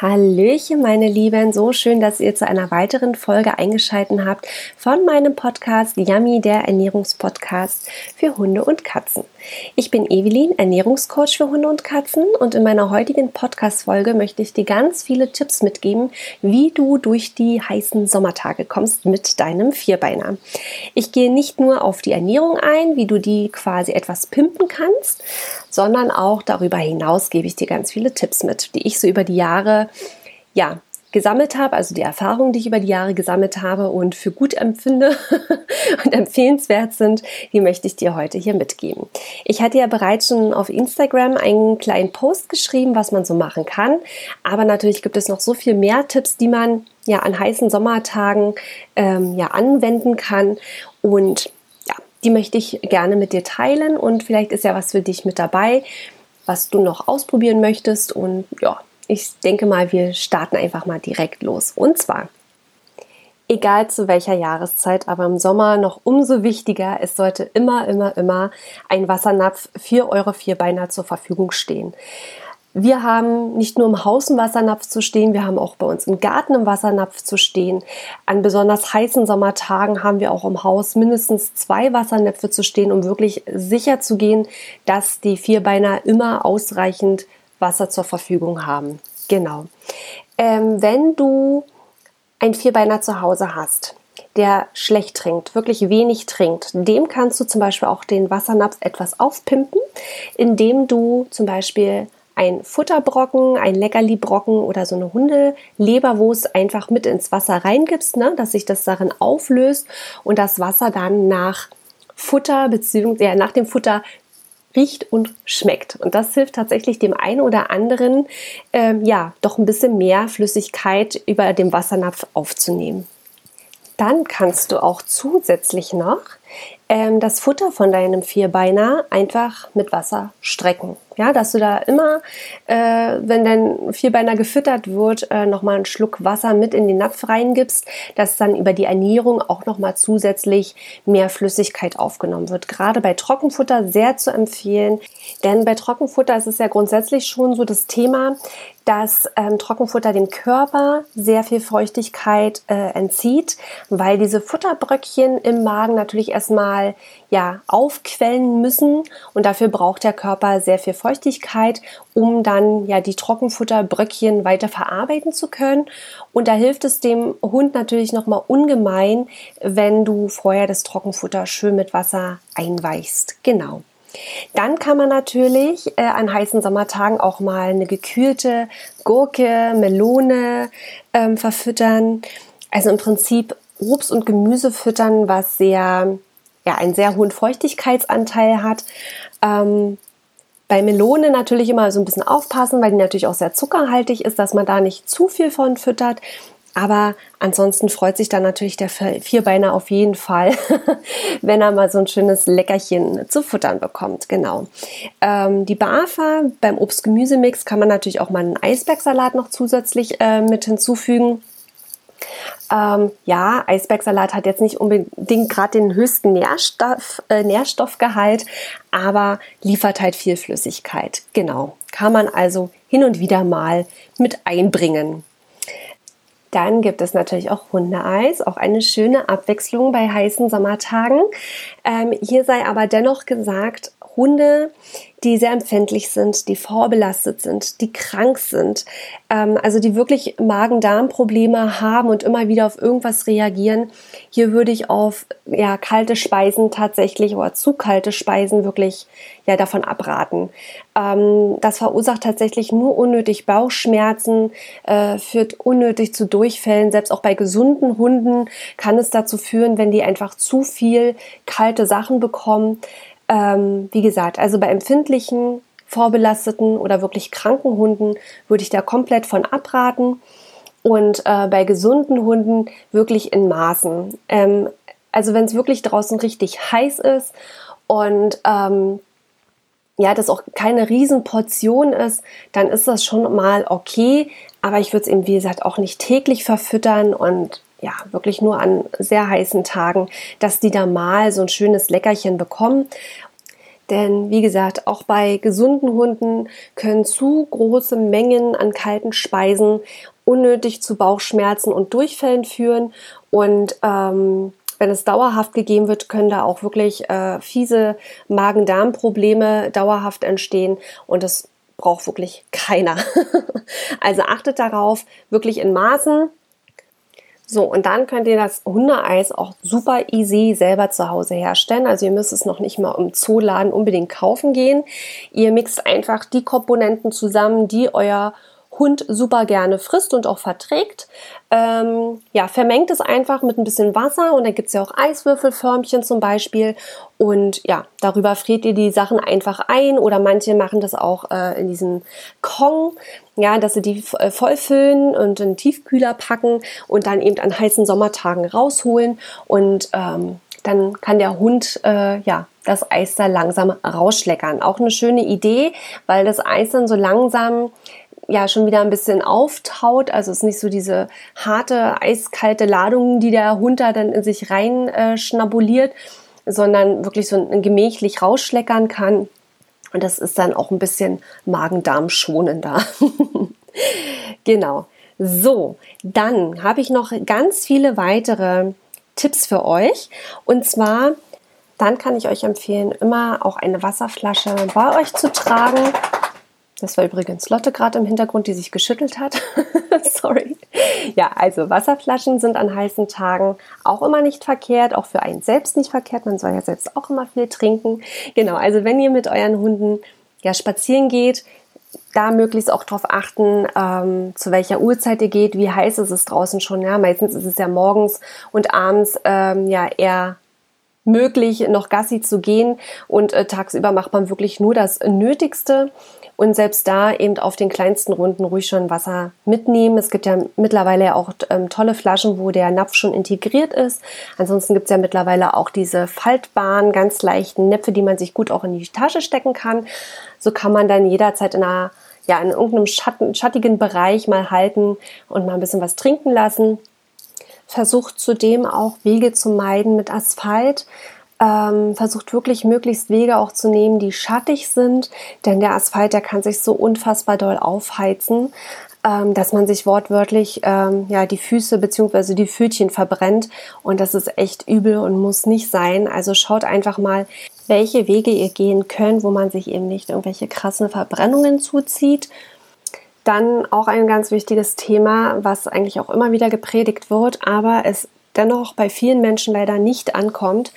Hallöchen, meine Lieben. So schön, dass ihr zu einer weiteren Folge eingeschaltet habt von meinem Podcast Yummy, der Ernährungspodcast für Hunde und Katzen. Ich bin Evelyn, Ernährungscoach für Hunde und Katzen und in meiner heutigen Podcast-Folge möchte ich dir ganz viele Tipps mitgeben, wie du durch die heißen Sommertage kommst mit deinem Vierbeiner. Ich gehe nicht nur auf die Ernährung ein, wie du die quasi etwas pimpen kannst, sondern auch darüber hinaus gebe ich dir ganz viele Tipps mit, die ich so über die Jahre ja, gesammelt habe, also die Erfahrungen, die ich über die Jahre gesammelt habe und für gut empfinde und empfehlenswert sind, die möchte ich dir heute hier mitgeben. Ich hatte ja bereits schon auf Instagram einen kleinen Post geschrieben, was man so machen kann, aber natürlich gibt es noch so viel mehr Tipps, die man ja an heißen Sommertagen ähm, ja anwenden kann. Und ja, die möchte ich gerne mit dir teilen. Und vielleicht ist ja was für dich mit dabei, was du noch ausprobieren möchtest. Und ja, ich denke mal, wir starten einfach mal direkt los. Und zwar, egal zu welcher Jahreszeit, aber im Sommer noch umso wichtiger, es sollte immer, immer, immer ein Wassernapf für eure Vierbeiner zur Verfügung stehen. Wir haben nicht nur im Haus einen Wassernapf zu stehen, wir haben auch bei uns im Garten einen Wassernapf zu stehen. An besonders heißen Sommertagen haben wir auch im Haus mindestens zwei Wassernäpfe zu stehen, um wirklich sicher zu gehen, dass die Vierbeiner immer ausreichend Wasser zur Verfügung haben. Genau. Ähm, wenn du ein Vierbeiner zu Hause hast, der schlecht trinkt, wirklich wenig trinkt, dem kannst du zum Beispiel auch den Wassernapf etwas aufpimpen, indem du zum Beispiel ein Futterbrocken, ein Leckerli-Brocken oder so eine Hundeleberwurst einfach mit ins Wasser reingibst, ne, dass sich das darin auflöst und das Wasser dann nach Futter bzw. Ja, nach dem Futter riecht und schmeckt. Und das hilft tatsächlich dem einen oder anderen, ähm, ja, doch ein bisschen mehr Flüssigkeit über dem Wassernapf aufzunehmen. Dann kannst du auch zusätzlich noch ähm, das Futter von deinem Vierbeiner einfach mit Wasser strecken. Ja, dass du da immer, äh, wenn dein Vierbeiner gefüttert wird, äh, nochmal einen Schluck Wasser mit in den Napf reingibst, dass dann über die Ernährung auch nochmal zusätzlich mehr Flüssigkeit aufgenommen wird. Gerade bei Trockenfutter sehr zu empfehlen, denn bei Trockenfutter ist es ja grundsätzlich schon so das Thema, dass ähm, Trockenfutter dem Körper sehr viel Feuchtigkeit äh, entzieht, weil diese Futterbröckchen im Magen natürlich erstmal ja aufquellen müssen und dafür braucht der Körper sehr viel Feuchtigkeit, um dann ja die Trockenfutterbröckchen weiter verarbeiten zu können. Und da hilft es dem Hund natürlich nochmal ungemein, wenn du vorher das Trockenfutter schön mit Wasser einweichst. Genau. Dann kann man natürlich äh, an heißen Sommertagen auch mal eine gekühlte Gurke, Melone ähm, verfüttern. Also im Prinzip Obst und Gemüse füttern, was sehr, ja, einen sehr hohen Feuchtigkeitsanteil hat. Ähm, bei Melone natürlich immer so ein bisschen aufpassen, weil die natürlich auch sehr zuckerhaltig ist, dass man da nicht zu viel von füttert. Aber ansonsten freut sich dann natürlich der Vierbeiner auf jeden Fall, wenn er mal so ein schönes Leckerchen zu futtern bekommt. Genau. Ähm, die BAFA beim Obst-Gemüse-Mix kann man natürlich auch mal einen Eisbergsalat noch zusätzlich äh, mit hinzufügen. Ähm, ja, Eisbergsalat hat jetzt nicht unbedingt gerade den höchsten Nährstoff, äh, Nährstoffgehalt, aber liefert halt viel Flüssigkeit. Genau. Kann man also hin und wieder mal mit einbringen. Dann gibt es natürlich auch Hundeeis, auch eine schöne Abwechslung bei heißen Sommertagen. Ähm, hier sei aber dennoch gesagt, Hunde, die sehr empfindlich sind, die vorbelastet sind, die krank sind, ähm, also die wirklich Magen-Darm-Probleme haben und immer wieder auf irgendwas reagieren. Hier würde ich auf ja, kalte Speisen tatsächlich oder zu kalte Speisen wirklich ja, davon abraten. Ähm, das verursacht tatsächlich nur unnötig Bauchschmerzen, äh, führt unnötig zu Durchfällen. Selbst auch bei gesunden Hunden kann es dazu führen, wenn die einfach zu viel kalte Sachen bekommen, ähm, wie gesagt, also bei empfindlichen, vorbelasteten oder wirklich kranken Hunden würde ich da komplett von abraten. Und äh, bei gesunden Hunden wirklich in Maßen. Ähm, also wenn es wirklich draußen richtig heiß ist und ähm, ja, das auch keine Riesenportion ist, dann ist das schon mal okay. Aber ich würde es eben, wie gesagt, auch nicht täglich verfüttern und ja, wirklich nur an sehr heißen Tagen, dass die da mal so ein schönes Leckerchen bekommen. Denn wie gesagt, auch bei gesunden Hunden können zu große Mengen an kalten Speisen unnötig zu Bauchschmerzen und Durchfällen führen. Und ähm, wenn es dauerhaft gegeben wird, können da auch wirklich äh, fiese Magen-Darm-Probleme dauerhaft entstehen. Und das braucht wirklich keiner. also achtet darauf, wirklich in Maßen. So, und dann könnt ihr das Hundeeis auch super easy selber zu Hause herstellen. Also ihr müsst es noch nicht mal im Zooladen unbedingt kaufen gehen. Ihr mixt einfach die Komponenten zusammen, die euer Hund super gerne frisst und auch verträgt. Ähm, ja, vermengt es einfach mit ein bisschen Wasser und dann gibt es ja auch Eiswürfelförmchen zum Beispiel. Und ja, darüber friert ihr die Sachen einfach ein oder manche machen das auch äh, in diesen Kong, ja, dass sie die äh, vollfüllen und in den Tiefkühler packen und dann eben an heißen Sommertagen rausholen und ähm, dann kann der Hund äh, ja das Eis da langsam rausschleckern. Auch eine schöne Idee, weil das Eis dann so langsam ja schon wieder ein bisschen auftaut. Also es ist nicht so diese harte, eiskalte Ladung, die der Hund da dann in sich rein äh, schnabuliert, sondern wirklich so ein, gemächlich rausschleckern kann. Und das ist dann auch ein bisschen Magen-Darm schonender. genau. So, dann habe ich noch ganz viele weitere Tipps für euch. Und zwar, dann kann ich euch empfehlen, immer auch eine Wasserflasche bei euch zu tragen das war übrigens Lotte gerade im Hintergrund, die sich geschüttelt hat. Sorry. Ja, also Wasserflaschen sind an heißen Tagen auch immer nicht verkehrt, auch für einen selbst nicht verkehrt. Man soll ja selbst auch immer viel trinken. Genau, also wenn ihr mit euren Hunden ja spazieren geht, da möglichst auch darauf achten, ähm, zu welcher Uhrzeit ihr geht, wie heiß ist es draußen schon. Ja, meistens ist es ja morgens und abends ähm, ja eher möglich, noch Gassi zu gehen und äh, tagsüber macht man wirklich nur das Nötigste und selbst da eben auf den kleinsten Runden ruhig schon Wasser mitnehmen. Es gibt ja mittlerweile auch ähm, tolle Flaschen, wo der Napf schon integriert ist. Ansonsten gibt es ja mittlerweile auch diese faltbaren, ganz leichten Näpfe, die man sich gut auch in die Tasche stecken kann. So kann man dann jederzeit in einer ja, in irgendeinem Schatten, schattigen Bereich mal halten und mal ein bisschen was trinken lassen. Versucht zudem auch Wege zu meiden mit Asphalt ähm, versucht wirklich möglichst Wege auch zu nehmen, die schattig sind, denn der Asphalt, der kann sich so unfassbar doll aufheizen, ähm, dass man sich wortwörtlich ähm, ja die Füße bzw. die Pfötchen verbrennt und das ist echt übel und muss nicht sein. Also schaut einfach mal, welche Wege ihr gehen könnt, wo man sich eben nicht irgendwelche krassen Verbrennungen zuzieht. Dann auch ein ganz wichtiges Thema, was eigentlich auch immer wieder gepredigt wird, aber es dennoch bei vielen Menschen leider nicht ankommt.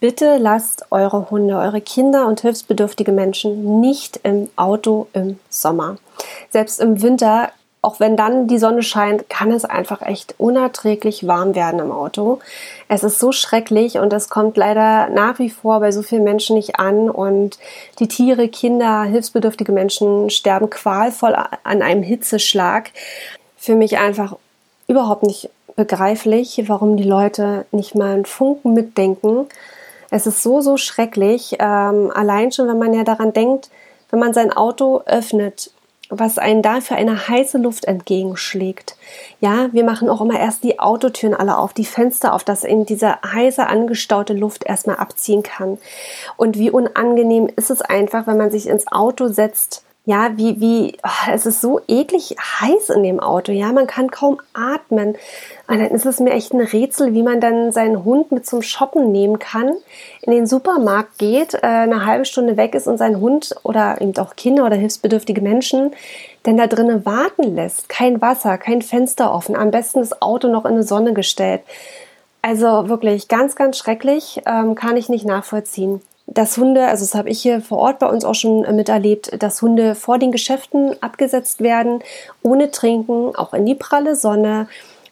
Bitte lasst eure Hunde, eure Kinder und hilfsbedürftige Menschen nicht im Auto im Sommer. Selbst im Winter, auch wenn dann die Sonne scheint, kann es einfach echt unerträglich warm werden im Auto. Es ist so schrecklich und es kommt leider nach wie vor bei so vielen Menschen nicht an und die Tiere, Kinder, hilfsbedürftige Menschen sterben qualvoll an einem Hitzeschlag. Für mich einfach überhaupt nicht begreiflich, warum die Leute nicht mal einen Funken mitdenken. Es ist so, so schrecklich. Ähm, allein schon, wenn man ja daran denkt, wenn man sein Auto öffnet, was einen da für eine heiße Luft entgegenschlägt. Ja, wir machen auch immer erst die Autotüren alle auf, die Fenster auf, dass eben diese heiße angestaute Luft erstmal abziehen kann. Und wie unangenehm ist es einfach, wenn man sich ins Auto setzt ja, wie, wie, oh, es ist so eklig heiß in dem Auto, ja, man kann kaum atmen. Und dann ist es mir echt ein Rätsel, wie man dann seinen Hund mit zum Shoppen nehmen kann, in den Supermarkt geht, äh, eine halbe Stunde weg ist und seinen Hund oder eben auch Kinder oder hilfsbedürftige Menschen denn da drinnen warten lässt. Kein Wasser, kein Fenster offen, am besten das Auto noch in eine Sonne gestellt. Also wirklich ganz, ganz schrecklich, ähm, kann ich nicht nachvollziehen dass Hunde, also das habe ich hier vor Ort bei uns auch schon miterlebt, dass Hunde vor den Geschäften abgesetzt werden, ohne Trinken, auch in die pralle Sonne,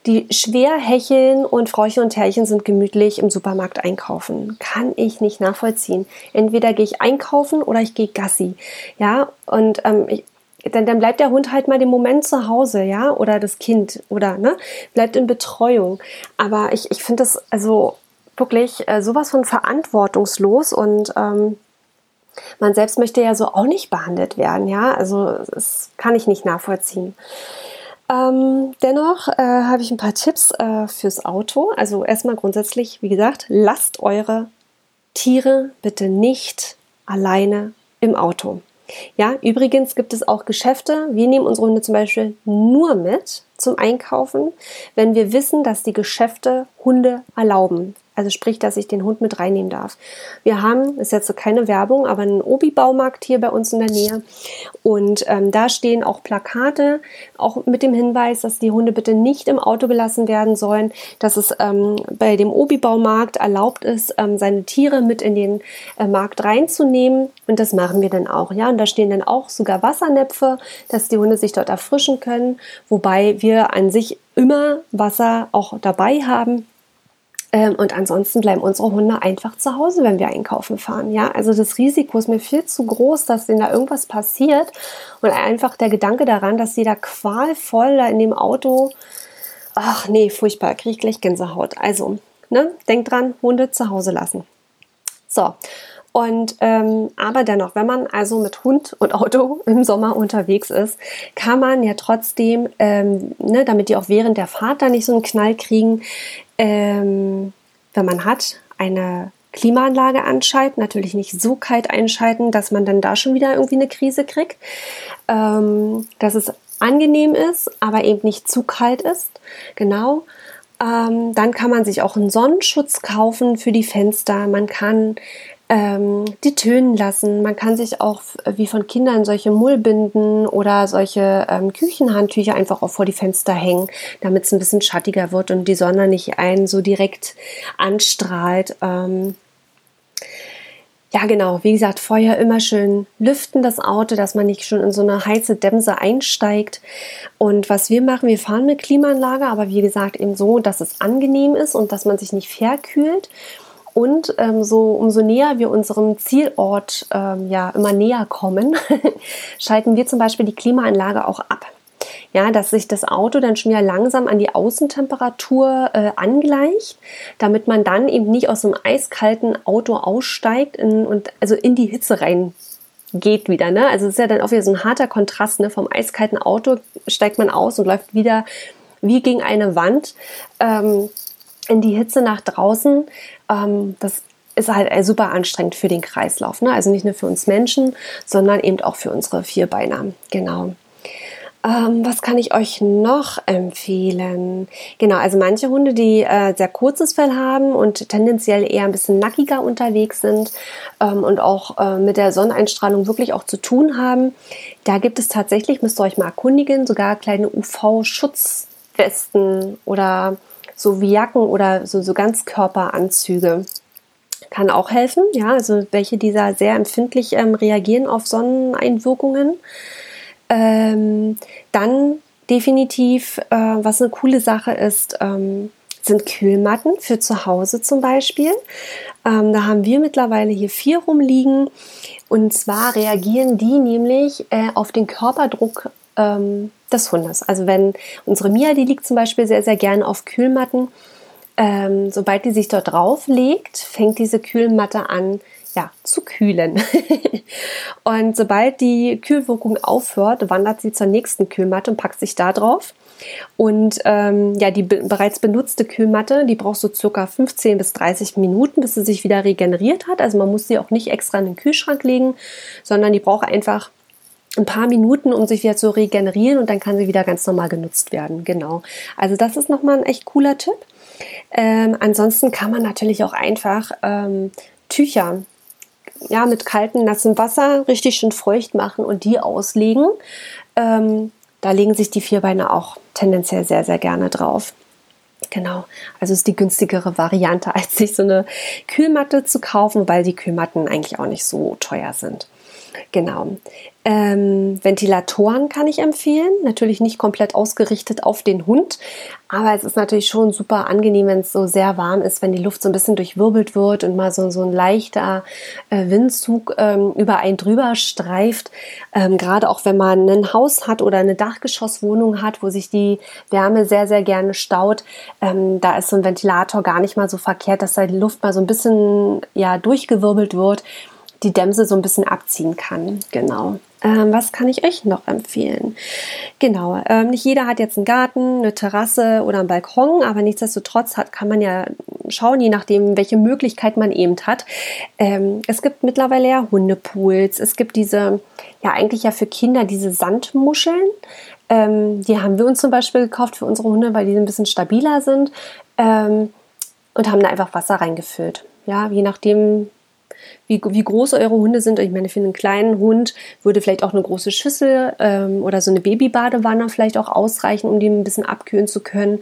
die schwer hecheln und Frauchen und Herrchen sind gemütlich im Supermarkt einkaufen. Kann ich nicht nachvollziehen. Entweder gehe ich einkaufen oder ich gehe Gassi. Ja, und ähm, ich, dann, dann bleibt der Hund halt mal den Moment zu Hause, ja, oder das Kind, oder, ne, bleibt in Betreuung. Aber ich, ich finde das, also, wirklich äh, sowas von verantwortungslos und ähm, man selbst möchte ja so auch nicht behandelt werden, ja, also das kann ich nicht nachvollziehen. Ähm, dennoch äh, habe ich ein paar Tipps äh, fürs Auto. Also erstmal grundsätzlich, wie gesagt, lasst eure Tiere bitte nicht alleine im Auto. Ja, übrigens gibt es auch Geschäfte. Wir nehmen unsere Hunde zum Beispiel nur mit zum Einkaufen, wenn wir wissen, dass die Geschäfte Hunde erlauben. Also sprich, dass ich den Hund mit reinnehmen darf. Wir haben, ist jetzt so keine Werbung, aber einen Obi-Baumarkt hier bei uns in der Nähe. Und ähm, da stehen auch Plakate, auch mit dem Hinweis, dass die Hunde bitte nicht im Auto gelassen werden sollen, dass es ähm, bei dem Obi-Baumarkt erlaubt ist, ähm, seine Tiere mit in den äh, Markt reinzunehmen. Und das machen wir dann auch. Ja, und da stehen dann auch sogar Wassernäpfe, dass die Hunde sich dort erfrischen können. Wobei wir an sich immer Wasser auch dabei haben ähm, und ansonsten bleiben unsere Hunde einfach zu Hause, wenn wir einkaufen fahren. Ja, also das Risiko ist mir viel zu groß, dass denen da irgendwas passiert. Und einfach der Gedanke daran, dass sie da qualvoll in dem Auto, ach nee, furchtbar, kriege ich gleich Gänsehaut. Also, ne, denkt dran, Hunde zu Hause lassen. So. Und ähm, aber dennoch, wenn man also mit Hund und Auto im Sommer unterwegs ist, kann man ja trotzdem, ähm, ne, damit die auch während der Fahrt da nicht so einen Knall kriegen, ähm, wenn man hat, eine Klimaanlage anschalten, natürlich nicht so kalt einschalten, dass man dann da schon wieder irgendwie eine Krise kriegt. Ähm, dass es angenehm ist, aber eben nicht zu kalt ist. Genau. Ähm, dann kann man sich auch einen Sonnenschutz kaufen für die Fenster. Man kann ähm, die tönen lassen. Man kann sich auch wie von Kindern solche Mullbinden oder solche ähm, Küchenhandtücher einfach auch vor die Fenster hängen, damit es ein bisschen schattiger wird und die Sonne nicht einen so direkt anstrahlt. Ähm, ja, genau. Wie gesagt, vorher immer schön lüften das Auto, dass man nicht schon in so eine heiße Dämse einsteigt. Und was wir machen, wir fahren mit Klimaanlage, aber wie gesagt eben so, dass es angenehm ist und dass man sich nicht verkühlt. Und ähm, so umso näher wir unserem Zielort ähm, ja immer näher kommen, schalten wir zum Beispiel die Klimaanlage auch ab. Ja, dass sich das Auto dann schon wieder langsam an die Außentemperatur äh, angleicht, damit man dann eben nicht aus einem eiskalten Auto aussteigt in, und also in die Hitze rein geht wieder. Ne? Also es ist ja dann auch wieder so ein harter Kontrast. Ne? Vom eiskalten Auto steigt man aus und läuft wieder wie gegen eine Wand. Ähm, in die Hitze nach draußen, ähm, das ist halt äh, super anstrengend für den Kreislauf. Ne? Also nicht nur für uns Menschen, sondern eben auch für unsere Vierbeiner. Genau. Ähm, was kann ich euch noch empfehlen? Genau, also manche Hunde, die äh, sehr kurzes Fell haben und tendenziell eher ein bisschen nackiger unterwegs sind ähm, und auch äh, mit der Sonneneinstrahlung wirklich auch zu tun haben, da gibt es tatsächlich, müsst ihr euch mal erkundigen, sogar kleine UV-Schutzwesten oder so wie Jacken oder so, so Ganzkörperanzüge. Kann auch helfen, ja, also welche dieser sehr empfindlich ähm, reagieren auf Sonneneinwirkungen. Ähm, dann definitiv, äh, was eine coole Sache ist, ähm, sind Kühlmatten für zu Hause zum Beispiel. Ähm, da haben wir mittlerweile hier vier rumliegen. Und zwar reagieren die nämlich äh, auf den Körperdruck ähm, des Hundes. Also wenn unsere Mia, die liegt zum Beispiel sehr, sehr gerne auf Kühlmatten, ähm, sobald die sich dort drauf legt, fängt diese Kühlmatte an, ja, zu kühlen. und sobald die Kühlwirkung aufhört, wandert sie zur nächsten Kühlmatte und packt sich da drauf. Und ähm, ja, die be bereits benutzte Kühlmatte, die braucht so circa 15 bis 30 Minuten, bis sie sich wieder regeneriert hat. Also man muss sie auch nicht extra in den Kühlschrank legen, sondern die braucht einfach ein paar Minuten, um sich wieder zu regenerieren und dann kann sie wieder ganz normal genutzt werden. Genau. Also das ist nochmal ein echt cooler Tipp. Ähm, ansonsten kann man natürlich auch einfach ähm, Tücher ja, mit kaltem, nassem Wasser richtig schön feucht machen und die auslegen. Ähm, da legen sich die Vierbeine auch tendenziell sehr, sehr gerne drauf. Genau, also ist die günstigere Variante, als sich so eine Kühlmatte zu kaufen, weil die Kühlmatten eigentlich auch nicht so teuer sind. Genau. Ähm, Ventilatoren kann ich empfehlen. Natürlich nicht komplett ausgerichtet auf den Hund, aber es ist natürlich schon super angenehm, wenn es so sehr warm ist, wenn die Luft so ein bisschen durchwirbelt wird und mal so, so ein leichter äh, Windzug ähm, über einen drüber streift. Ähm, Gerade auch wenn man ein Haus hat oder eine Dachgeschosswohnung hat, wo sich die Wärme sehr, sehr gerne staut, ähm, da ist so ein Ventilator gar nicht mal so verkehrt, dass da die Luft mal so ein bisschen ja, durchgewirbelt wird die Dämse so ein bisschen abziehen kann. Genau. Ähm, was kann ich euch noch empfehlen? Genau, ähm, nicht jeder hat jetzt einen Garten, eine Terrasse oder einen Balkon, aber nichtsdestotrotz hat, kann man ja schauen, je nachdem, welche Möglichkeit man eben hat. Ähm, es gibt mittlerweile ja Hundepools, es gibt diese, ja eigentlich ja für Kinder diese Sandmuscheln. Ähm, die haben wir uns zum Beispiel gekauft für unsere Hunde, weil die ein bisschen stabiler sind ähm, und haben da einfach Wasser reingefüllt. Ja, je nachdem, wie, wie groß eure Hunde sind. Ich meine, für einen kleinen Hund würde vielleicht auch eine große Schüssel ähm, oder so eine Babybadewanne vielleicht auch ausreichen, um die ein bisschen abkühlen zu können.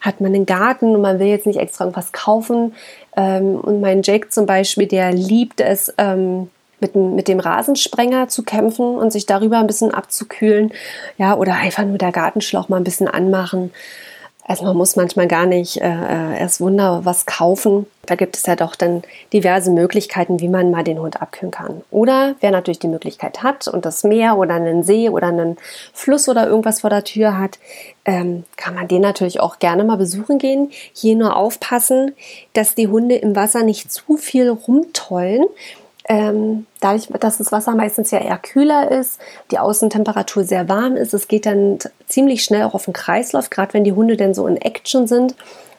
Hat man einen Garten und man will jetzt nicht extra irgendwas kaufen. Ähm, und mein Jake zum Beispiel, der liebt es, ähm, mit, mit dem Rasensprenger zu kämpfen und sich darüber ein bisschen abzukühlen. Ja, oder einfach nur der Gartenschlauch mal ein bisschen anmachen. Also man muss manchmal gar nicht äh, äh, erst Wunder was kaufen. Da gibt es ja doch dann diverse Möglichkeiten, wie man mal den Hund abkühlen kann. Oder wer natürlich die Möglichkeit hat und das Meer oder einen See oder einen Fluss oder irgendwas vor der Tür hat, ähm, kann man den natürlich auch gerne mal besuchen gehen. Hier nur aufpassen, dass die Hunde im Wasser nicht zu viel rumtollen ähm, dadurch, dass das Wasser meistens ja eher kühler ist, die Außentemperatur sehr warm ist, es geht dann ziemlich schnell auch auf den Kreislauf, gerade wenn die Hunde denn so in Action sind.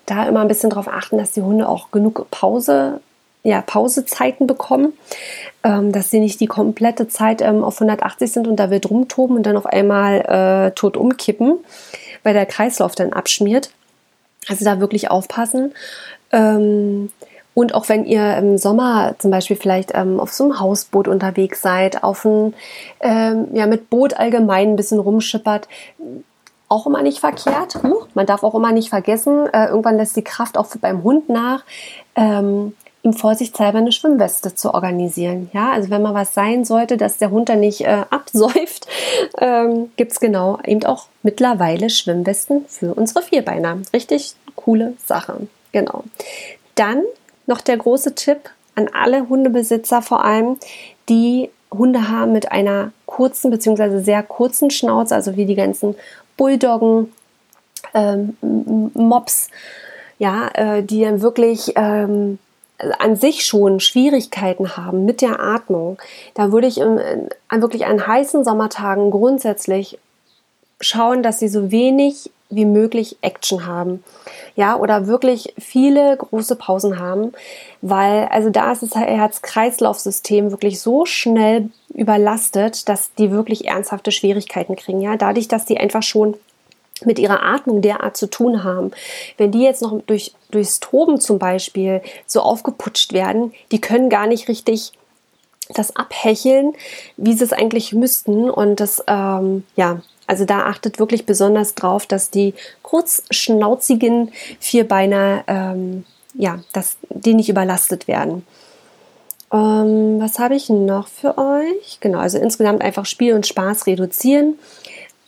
Da immer ein bisschen darauf achten, dass die Hunde auch genug Pause, ja, Pausezeiten bekommen, ähm, dass sie nicht die komplette Zeit ähm, auf 180 sind und da wild rumtoben und dann auf einmal äh, tot umkippen, weil der Kreislauf dann abschmiert. Also da wirklich aufpassen. Ähm, und auch wenn ihr im Sommer zum Beispiel vielleicht ähm, auf so einem Hausboot unterwegs seid, auf ein, ähm, ja, mit Boot allgemein ein bisschen rumschippert, auch immer nicht verkehrt. Man darf auch immer nicht vergessen, äh, irgendwann lässt die Kraft auch beim Hund nach, ähm, ihm vorsichtshalber eine Schwimmweste zu organisieren. Ja, also wenn mal was sein sollte, dass der Hund da nicht äh, absäuft, ähm, gibt es genau eben auch mittlerweile Schwimmwesten für unsere Vierbeiner. Richtig coole Sache. Genau. Dann noch der große Tipp an alle Hundebesitzer vor allem, die Hunde haben mit einer kurzen bzw. sehr kurzen Schnauze, also wie die ganzen Bulldoggen, ähm, Mops, ja, äh, die dann wirklich ähm, an sich schon Schwierigkeiten haben mit der Atmung, da würde ich im, an wirklich an heißen Sommertagen grundsätzlich schauen, dass sie so wenig wie möglich Action haben. Ja, oder wirklich viele große Pausen haben, weil also da ist das Herz-Kreislauf-System wirklich so schnell überlastet, dass die wirklich ernsthafte Schwierigkeiten kriegen. Ja, dadurch, dass die einfach schon mit ihrer Atmung derart zu tun haben. Wenn die jetzt noch durch, durchs Toben zum Beispiel so aufgeputscht werden, die können gar nicht richtig das abhecheln, wie sie es eigentlich müssten. Und das, ähm, ja, also da achtet wirklich besonders drauf, dass die kurzschnauzigen Vierbeiner, ähm, ja, dass die nicht überlastet werden. Ähm, was habe ich noch für euch? Genau, also insgesamt einfach Spiel und Spaß reduzieren.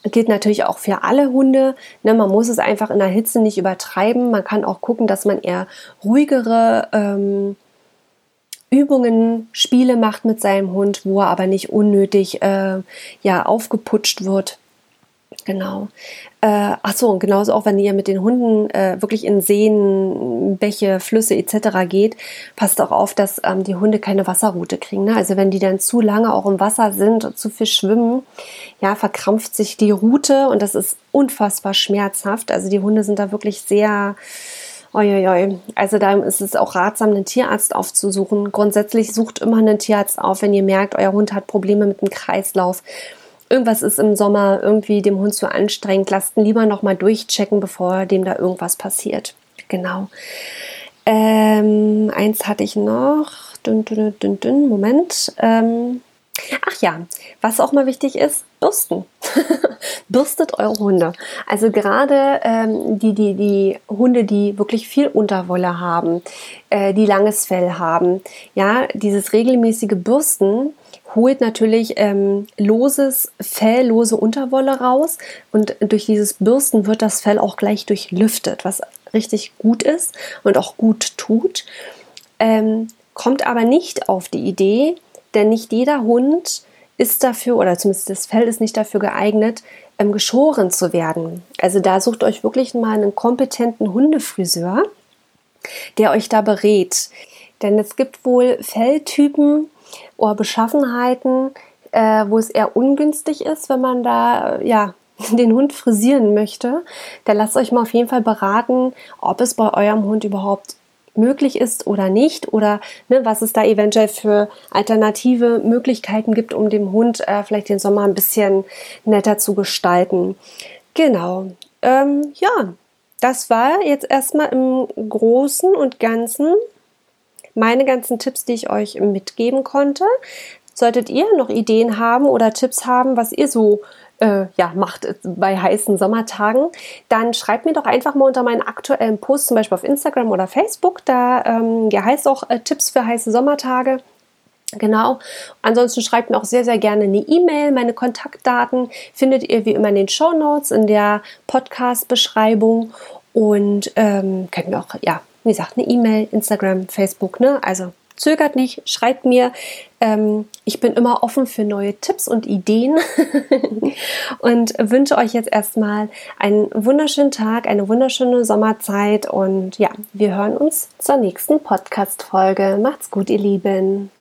Gilt natürlich auch für alle Hunde. Ne, man muss es einfach in der Hitze nicht übertreiben. Man kann auch gucken, dass man eher ruhigere ähm, Übungen, Spiele macht mit seinem Hund, wo er aber nicht unnötig äh, ja, aufgeputscht wird. Genau. Äh, ach so, und genauso auch, wenn ihr mit den Hunden äh, wirklich in Seen, Bäche, Flüsse etc. geht, passt auch auf, dass ähm, die Hunde keine Wasserroute kriegen. Ne? Also wenn die dann zu lange auch im Wasser sind und zu viel schwimmen, ja, verkrampft sich die Route und das ist unfassbar schmerzhaft. Also die Hunde sind da wirklich sehr Uiuiui. Also da ist es auch ratsam, einen Tierarzt aufzusuchen. Grundsätzlich sucht immer einen Tierarzt auf, wenn ihr merkt, euer Hund hat Probleme mit dem Kreislauf irgendwas ist im Sommer irgendwie dem Hund zu anstrengend, lasst ihn lieber nochmal durchchecken, bevor dem da irgendwas passiert. Genau. Ähm, eins hatte ich noch. Dünn, dünn, dünn, dünn. Moment. Ähm, ach ja, was auch mal wichtig ist, bürsten. Bürstet eure Hunde. Also gerade ähm, die, die, die Hunde, die wirklich viel Unterwolle haben, äh, die langes Fell haben, ja, dieses regelmäßige Bürsten holt natürlich ähm, loses Fell, lose Unterwolle raus und durch dieses Bürsten wird das Fell auch gleich durchlüftet, was richtig gut ist und auch gut tut. Ähm, kommt aber nicht auf die Idee, denn nicht jeder Hund ist dafür, oder zumindest das Fell ist nicht dafür geeignet, ähm, geschoren zu werden. Also da sucht euch wirklich mal einen kompetenten Hundefriseur, der euch da berät. Denn es gibt wohl Felltypen, oder Beschaffenheiten, äh, wo es eher ungünstig ist, wenn man da äh, ja den Hund frisieren möchte, dann lasst euch mal auf jeden Fall beraten, ob es bei eurem Hund überhaupt möglich ist oder nicht oder ne, was es da eventuell für alternative Möglichkeiten gibt, um dem Hund äh, vielleicht den Sommer ein bisschen netter zu gestalten. Genau. Ähm, ja, das war jetzt erstmal im Großen und Ganzen meine ganzen Tipps, die ich euch mitgeben konnte. Solltet ihr noch Ideen haben oder Tipps haben, was ihr so äh, ja, macht bei heißen Sommertagen, dann schreibt mir doch einfach mal unter meinen aktuellen Post, zum Beispiel auf Instagram oder Facebook. Da ähm, ja, heißt auch äh, Tipps für heiße Sommertage. Genau. Ansonsten schreibt mir auch sehr, sehr gerne eine E-Mail. Meine Kontaktdaten findet ihr wie immer in den Show Notes, in der Podcast-Beschreibung. Und ähm, könnt mir auch, ja, wie gesagt, eine E-Mail, Instagram, Facebook, ne? Also zögert nicht, schreibt mir. Ähm, ich bin immer offen für neue Tipps und Ideen und wünsche euch jetzt erstmal einen wunderschönen Tag, eine wunderschöne Sommerzeit und ja, wir hören uns zur nächsten Podcast-Folge. Macht's gut, ihr Lieben.